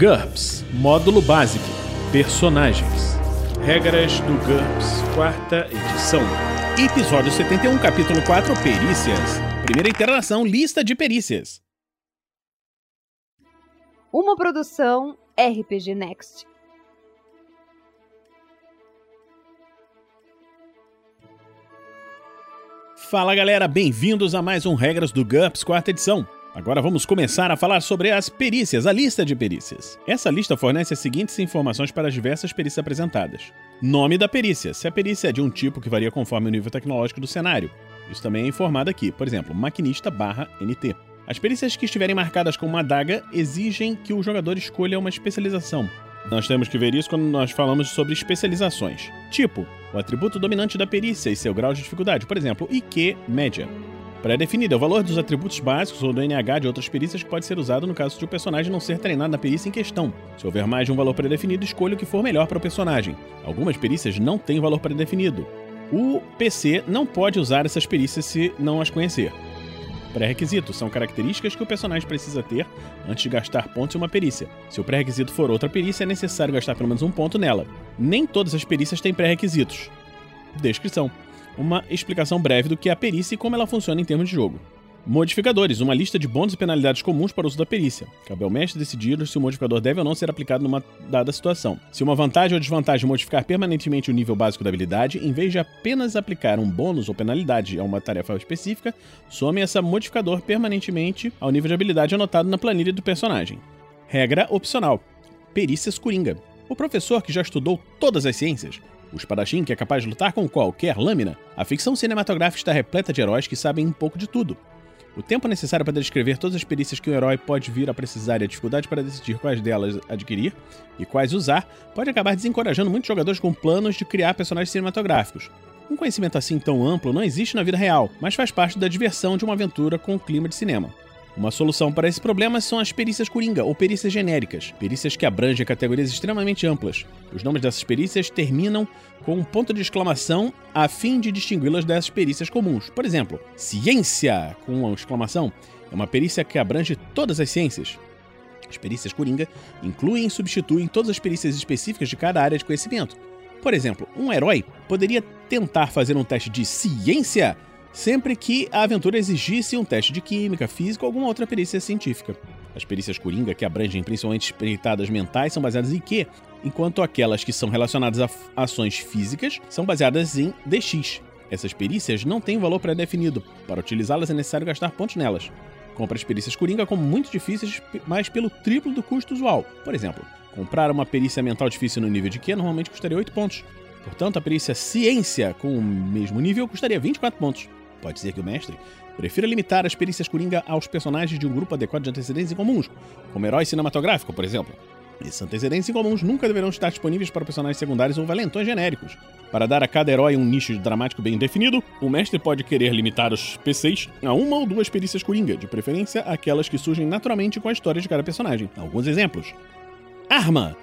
GURPS Módulo Básico Personagens Regras do GURPS, quarta edição. Episódio 71, capítulo 4 Perícias. Primeira interação, lista de perícias. Uma produção RPG Next. Fala galera, bem-vindos a mais um Regras do GURPS, quarta edição. Agora vamos começar a falar sobre as perícias, a lista de perícias. Essa lista fornece as seguintes informações para as diversas perícias apresentadas: nome da perícia, se a perícia é de um tipo que varia conforme o nível tecnológico do cenário. Isso também é informado aqui, por exemplo, maquinista/NT. As perícias que estiverem marcadas com uma adaga exigem que o jogador escolha uma especialização. Nós temos que ver isso quando nós falamos sobre especializações. Tipo, o atributo dominante da perícia e seu grau de dificuldade, por exemplo, IQ média. Pré-definido é o valor dos atributos básicos ou do NH de outras perícias que pode ser usado no caso de o personagem não ser treinado na perícia em questão. Se houver mais de um valor pré-definido, escolha o que for melhor para o personagem. Algumas perícias não têm valor pré-definido. O PC não pode usar essas perícias se não as conhecer. Pré-requisitos são características que o personagem precisa ter antes de gastar pontos em uma perícia. Se o pré-requisito for outra perícia, é necessário gastar pelo menos um ponto nela. Nem todas as perícias têm pré-requisitos. Descrição uma explicação breve do que é a perícia e como ela funciona em termos de jogo. Modificadores, uma lista de bônus e penalidades comuns para o uso da perícia. Cabe ao mestre decidir se o modificador deve ou não ser aplicado numa dada situação. Se uma vantagem ou desvantagem modificar permanentemente o nível básico da habilidade, em vez de apenas aplicar um bônus ou penalidade a uma tarefa específica, some essa modificador permanentemente ao nível de habilidade anotado na planilha do personagem. Regra opcional: Perícias Coringa. O professor que já estudou todas as ciências o espadachim que é capaz de lutar com qualquer lâmina, a ficção cinematográfica está repleta de heróis que sabem um pouco de tudo. O tempo necessário para descrever todas as perícias que um herói pode vir a precisar e a dificuldade para decidir quais delas adquirir e quais usar pode acabar desencorajando muitos jogadores com planos de criar personagens cinematográficos. Um conhecimento assim tão amplo não existe na vida real, mas faz parte da diversão de uma aventura com o clima de cinema. Uma solução para esse problema são as perícias coringa ou perícias genéricas, perícias que abrangem categorias extremamente amplas. Os nomes dessas perícias terminam com um ponto de exclamação a fim de distingui-las dessas perícias comuns. Por exemplo, ciência com uma exclamação é uma perícia que abrange todas as ciências. As perícias coringa incluem e substituem todas as perícias específicas de cada área de conhecimento. Por exemplo, um herói poderia tentar fazer um teste de ciência sempre que a aventura exigisse um teste de química, física ou alguma outra perícia científica. As perícias coringa, que abrangem principalmente espreitadas mentais, são baseadas em Q, enquanto aquelas que são relacionadas a ações físicas são baseadas em DX. Essas perícias não têm valor pré-definido. Para utilizá-las é necessário gastar pontos nelas. Compre as perícias coringa como muito difíceis, mas pelo triplo do custo usual. Por exemplo, comprar uma perícia mental difícil no nível de Q normalmente custaria 8 pontos. Portanto, a perícia ciência com o mesmo nível custaria 24 pontos. Pode ser que o mestre prefira limitar as perícias coringa aos personagens de um grupo adequado de antecedentes incomuns, como herói cinematográfico, por exemplo. Esses antecedentes incomuns nunca deverão estar disponíveis para personagens secundários ou valentões genéricos. Para dar a cada herói um nicho dramático bem definido, o mestre pode querer limitar os PCs a uma ou duas perícias coringa, de preferência aquelas que surgem naturalmente com a história de cada personagem. Alguns exemplos: Arma!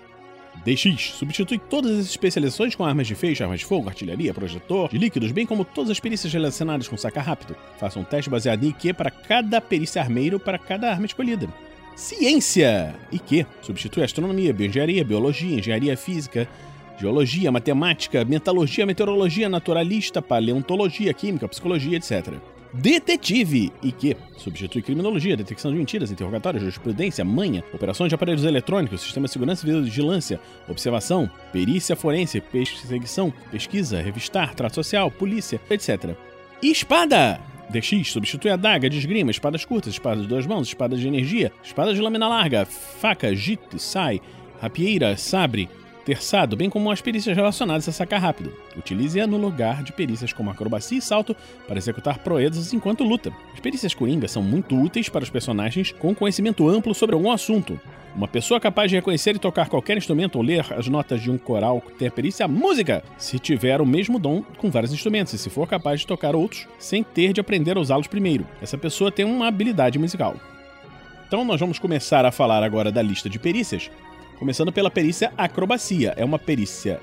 DX substitui todas as especializações com armas de feixe, armas de fogo, artilharia, projetor, de líquidos, bem como todas as perícias relacionadas com sacar rápido. Faça um teste baseado em IQ para cada perícia armeiro para cada arma escolhida. Ciência! IQ substitui astronomia, bioengenharia, biologia, engenharia física, geologia, matemática, metalurgia, meteorologia, naturalista, paleontologia, química, psicologia, etc. Detetive, e que substitui criminologia, detecção de mentiras, interrogatório, jurisprudência, manha, operações de aparelhos eletrônicos, sistema de segurança e vigilância, observação, perícia forense, perseguição, pesquisa, revistar, trato social, polícia, etc. Espada! DX substitui a daga de esgrima, espadas curtas, espadas de duas mãos, espadas de energia, espadas de lâmina larga, faca, jit, sai, rapieira, sabre, terçado, bem como as perícias relacionadas a sacar rápido. Utilize-a no lugar de perícias como acrobacia e salto para executar proezas enquanto luta. As perícias coringa são muito úteis para os personagens com conhecimento amplo sobre algum assunto. Uma pessoa capaz de reconhecer e tocar qualquer instrumento ou ler as notas de um coral tem a perícia música, se tiver o mesmo dom com vários instrumentos e se for capaz de tocar outros sem ter de aprender a usá-los primeiro. Essa pessoa tem uma habilidade musical. Então nós vamos começar a falar agora da lista de perícias Começando pela perícia acrobacia. É uma perícia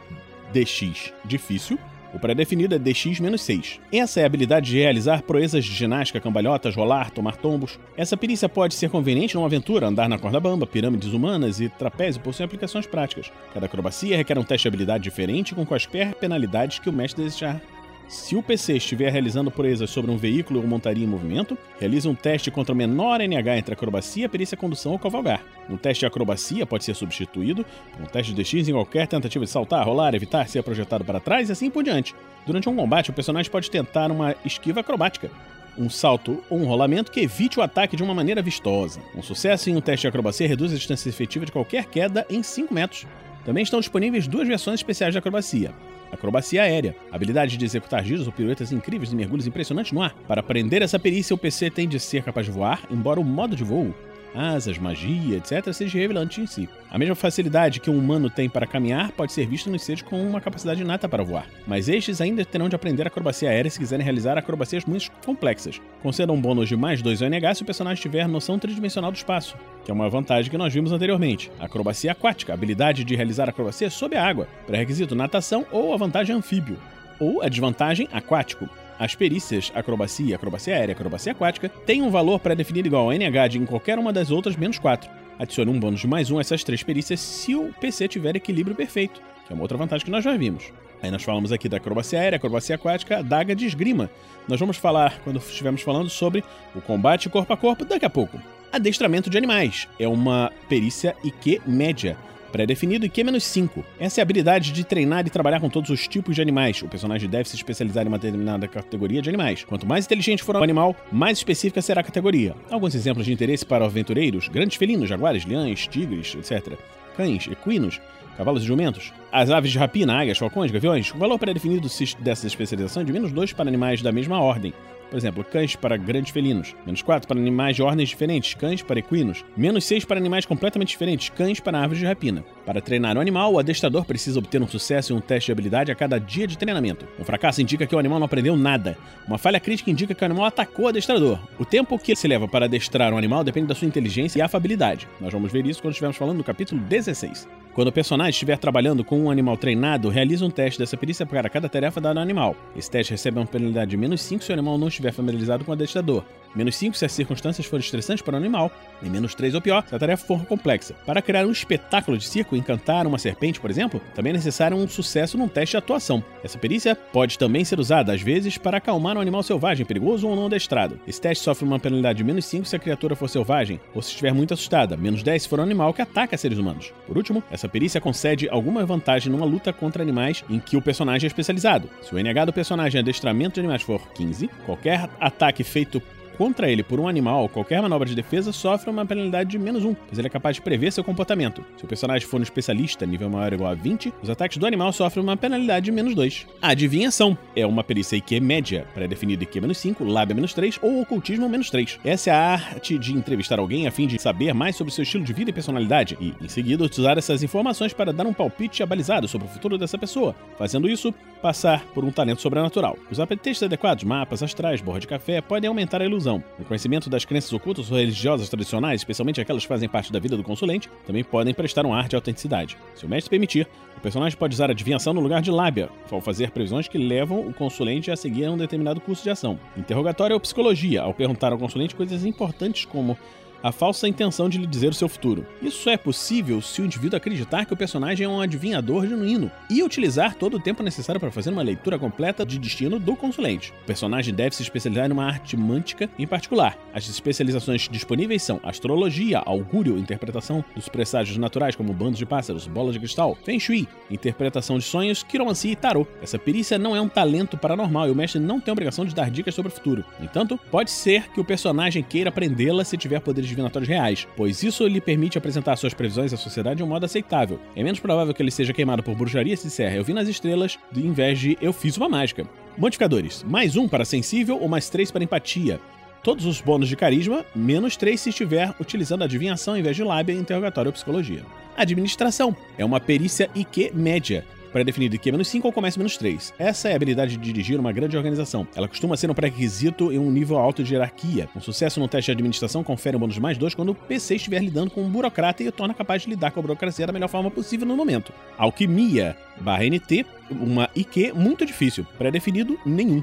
DX difícil, O pré-definido é DX-6. Essa é a habilidade de realizar proezas de ginástica, cambalhotas, rolar, tomar tombos. Essa perícia pode ser conveniente numa aventura, andar na corda bamba, pirâmides humanas e trapézio possuem aplicações práticas. Cada acrobacia requer um teste de habilidade diferente com quaisquer penalidades que o mestre desejar se o PC estiver realizando proezas sobre um veículo ou montaria em movimento, realize um teste contra o menor NH entre acrobacia, perícia, condução ou cavalgar. Um teste de acrobacia pode ser substituído por um teste de DX em qualquer tentativa de saltar, rolar, evitar ser projetado para trás e assim por diante. Durante um combate, o personagem pode tentar uma esquiva acrobática, um salto ou um rolamento que evite o ataque de uma maneira vistosa. Um sucesso em um teste de acrobacia reduz a distância efetiva de qualquer queda em 5 metros. Também estão disponíveis duas versões especiais de acrobacia. Acrobacia aérea, habilidade de executar giros ou piruetas incríveis e mergulhos impressionantes no ar. Para aprender essa perícia, o PC tem de ser capaz de voar, embora o modo de voo asas, magia, etc., seja revelante em si. A mesma facilidade que um humano tem para caminhar pode ser vista nos seres com uma capacidade inata para voar, mas estes ainda terão de aprender acrobacia aérea se quiserem realizar acrobacias muito complexas. Conceda um bônus de mais 2 ONH se o personagem tiver noção tridimensional do espaço, que é uma vantagem que nós vimos anteriormente. Acrobacia aquática, habilidade de realizar acrobacia sob a água, pré-requisito natação ou a vantagem anfíbio, ou a desvantagem aquático. As perícias acrobacia, acrobacia aérea acrobacia aquática têm um valor pré-definido igual a NH de em qualquer uma das outras menos 4. Adicione um bônus de mais um a essas três perícias se o PC tiver equilíbrio perfeito, que é uma outra vantagem que nós já vimos. Aí nós falamos aqui da acrobacia aérea, acrobacia aquática, daga de esgrima. Nós vamos falar, quando estivermos falando sobre o combate corpo a corpo, daqui a pouco. Adestramento de animais é uma perícia IQ média pré-definido e Q-5. Essa é a habilidade de treinar e trabalhar com todos os tipos de animais. O personagem deve se especializar em uma determinada categoria de animais. Quanto mais inteligente for o animal, mais específica será a categoria. Alguns exemplos de interesse para aventureiros: grandes felinos, jaguares, leões, tigres, etc. Cães, equinos, cavalos e jumentos. As aves de rapina, águias, falcões, gaviões. O valor pré-definido dessa especialização é de menos 2 para animais da mesma ordem. Por exemplo, cães para grandes felinos. Menos 4 para animais de ordens diferentes, cães para equinos. Menos 6 para animais completamente diferentes, cães para árvores de rapina. Para treinar o animal, o adestrador precisa obter um sucesso em um teste de habilidade a cada dia de treinamento. Um fracasso indica que o animal não aprendeu nada. Uma falha crítica indica que o animal atacou o adestrador. O tempo que se leva para adestrar um animal depende da sua inteligência e afabilidade. Nós vamos ver isso quando estivermos falando no capítulo 16. Quando o personagem estiver trabalhando com um animal treinado, realiza um teste dessa perícia para cada tarefa dada ao animal. Esse teste recebe uma penalidade de menos 5 se o animal não estiver familiarizado com o adestrador menos 5 se as circunstâncias forem estressantes para o animal, e menos 3 ou pior se a tarefa for complexa. Para criar um espetáculo de circo encantar uma serpente, por exemplo, também é necessário um sucesso num teste de atuação. Essa perícia pode também ser usada, às vezes, para acalmar um animal selvagem, perigoso ou não adestrado. Esse teste sofre uma penalidade de menos 5 se a criatura for selvagem, ou se estiver muito assustada, menos 10 se for um animal que ataca seres humanos. Por último, essa perícia concede alguma vantagem numa luta contra animais em que o personagem é especializado. Se o NH do personagem em adestramento de animais for 15, qualquer ataque feito contra ele por um animal, qualquer manobra de defesa sofre uma penalidade de menos um, pois ele é capaz de prever seu comportamento. Se o personagem for um especialista, nível maior ou igual a 20, os ataques do animal sofrem uma penalidade de menos 2. A adivinhação é uma perícia IQ média, pré-definida IQ menos 5, lábia menos 3 ou ocultismo menos 3. Essa é a arte de entrevistar alguém a fim de saber mais sobre seu estilo de vida e personalidade e, em seguida, utilizar essas informações para dar um palpite abalizado sobre o futuro dessa pessoa. Fazendo isso, passar por um talento sobrenatural. Os apetreches adequados, mapas astrais, borra de café, podem aumentar a ilusão. O conhecimento das crenças ocultas ou religiosas tradicionais, especialmente aquelas que fazem parte da vida do consulente, também podem prestar um ar de autenticidade. Se o mestre permitir, o personagem pode usar adivinhação no lugar de lábia, ao fazer previsões que levam o consulente a seguir um determinado curso de ação. Interrogatório ou psicologia, ao perguntar ao consulente coisas importantes como a falsa intenção de lhe dizer o seu futuro. Isso é possível se o indivíduo acreditar que o personagem é um adivinhador genuíno e utilizar todo o tempo necessário para fazer uma leitura completa de destino do consulente. O personagem deve se especializar em uma arte mântica em particular. As especializações disponíveis são astrologia, augúrio, interpretação dos presságios naturais como bandos de pássaros, bolas de cristal, feng shui, interpretação de sonhos, quiromancia e tarô. Essa perícia não é um talento paranormal e o mestre não tem a obrigação de dar dicas sobre o futuro. No entanto, pode ser que o personagem queira aprendê-la se tiver poderes divinatórios reais, pois isso lhe permite apresentar suas previsões à sociedade de um modo aceitável. É menos provável que ele seja queimado por bruxaria se disser eu vi nas estrelas, em vez de eu fiz uma mágica. Modificadores: mais um para sensível ou mais três para empatia. Todos os bônus de carisma, menos 3 se estiver utilizando adivinhação em vez de lábia, interrogatório ou psicologia. Administração é uma perícia IQ média, pré-definido IQ-5 ou comércio-3. Essa é a habilidade de dirigir uma grande organização. Ela costuma ser um pré-requisito em um nível alto de hierarquia. Um sucesso no teste de administração confere um bônus mais dois quando o PC estiver lidando com um burocrata e o torna capaz de lidar com a burocracia da melhor forma possível no momento. Alquimia barra NT, uma IQ muito difícil. Pré-definido, nenhum.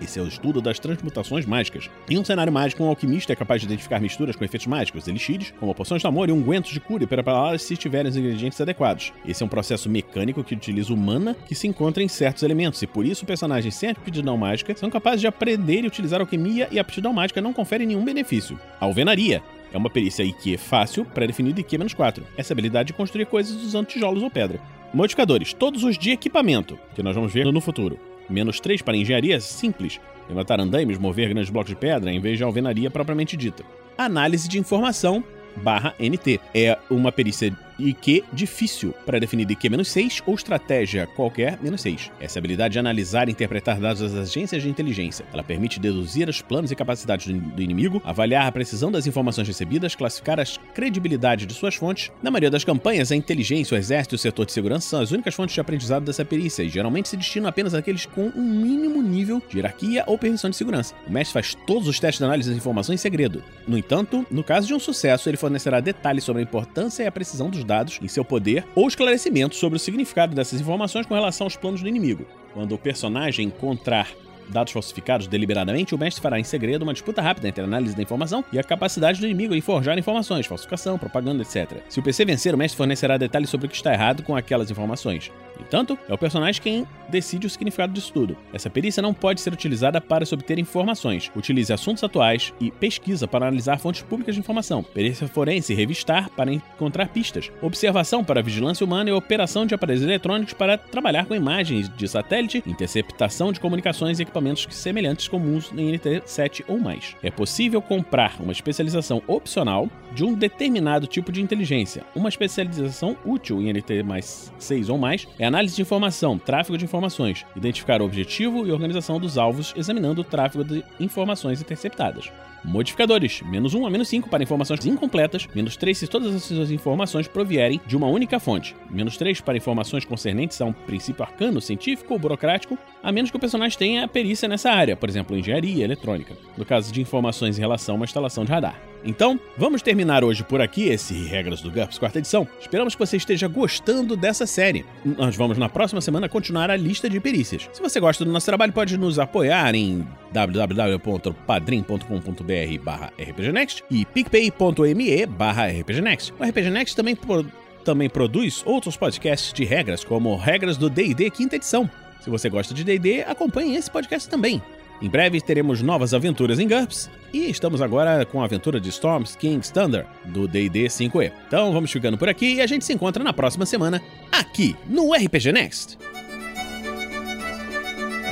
Esse é o estudo das transmutações mágicas. Em um cenário mágico, um alquimista é capaz de identificar misturas com efeitos mágicos, elixires, como poções de amor e ungüentos de cura e prepará-las se tiverem os ingredientes adequados. Esse é um processo mecânico que utiliza o mana que se encontra em certos elementos, e por isso personagens sem aptidão mágica são capazes de aprender e utilizar alquimia e a aptidão mágica não confere nenhum benefício. Alvenaria é uma perícia IQ fácil, pré-definida IQ-4. Essa habilidade de construir coisas usando tijolos ou pedra. Modificadores, todos os de equipamento, que nós vamos ver no futuro menos 3 para engenharia simples, levantar andaimes, mover grandes blocos de pedra, em vez de alvenaria propriamente dita. Análise de informação barra NT. É uma perícia IQ difícil, pré-definido IQ-6 ou estratégia qualquer menos 6. Essa habilidade de analisar e interpretar dados das agências de inteligência. Ela permite deduzir os planos e capacidades do inimigo, avaliar a precisão das informações recebidas, classificar a credibilidade de suas fontes. Na maioria das campanhas, a inteligência, o exército e o setor de segurança são as únicas fontes de aprendizado dessa perícia e geralmente se destinam apenas àqueles com um mínimo nível de hierarquia ou permissão de segurança. O mestre faz todos os testes de análise das informações em segredo. No entanto, no caso de um sucesso, ele fornecerá detalhes sobre a importância e a precisão dos dados em seu poder ou esclarecimentos sobre o significado dessas informações com relação aos planos do inimigo. Quando o personagem encontrar dados falsificados deliberadamente, o mestre fará em segredo uma disputa rápida entre a análise da informação e a capacidade do inimigo em forjar informações, falsificação, propaganda, etc. Se o PC vencer, o mestre fornecerá detalhes sobre o que está errado com aquelas informações. Entanto, é o personagem quem decide o significado disso tudo. Essa perícia não pode ser utilizada para se obter informações. Utilize assuntos atuais e pesquisa para analisar fontes públicas de informação. Perícia forense revistar para encontrar pistas. Observação para vigilância humana e operação de aparelhos eletrônicos para trabalhar com imagens de satélite, interceptação de comunicações e equipamentos semelhantes comuns em NT7 ou mais. É possível comprar uma especialização opcional de um determinado tipo de inteligência. Uma especialização útil em NT mais 6 ou mais é análise de informação, tráfego de informações, identificar o objetivo e organização dos alvos examinando o tráfego de informações interceptadas. Modificadores: menos 1 a menos 5 para informações incompletas, menos 3 se todas essas informações provierem de uma única fonte, menos 3 para informações concernentes a um princípio arcano, científico ou burocrático, a menos que o personagem tenha perícia nessa área, por exemplo, engenharia, eletrônica, no caso de informações em relação a uma instalação de radar. Então, vamos terminar hoje por aqui esse Regras do GURPS quarta edição. Esperamos que você esteja gostando dessa série. Nós vamos na próxima semana continuar a lista de perícias. Se você gosta do nosso trabalho, pode nos apoiar em www.padrim.com.br barra rpgnext e picpay.me barra rpgnext. O RPGnext também, pro, também produz outros podcasts de regras, como Regras do D&D quinta edição. Se você gosta de D&D, acompanhe esse podcast também. Em breve teremos novas aventuras em GURPS e estamos agora com a aventura de Storms King's Thunder do D&D 5e. Então vamos ficando por aqui e a gente se encontra na próxima semana aqui no RPG Next.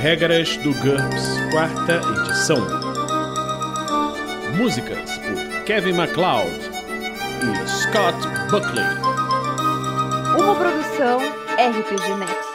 Regras do GURPS, quarta edição. Músicas por Kevin MacLeod e Scott Buckley. Uma produção RPG Next.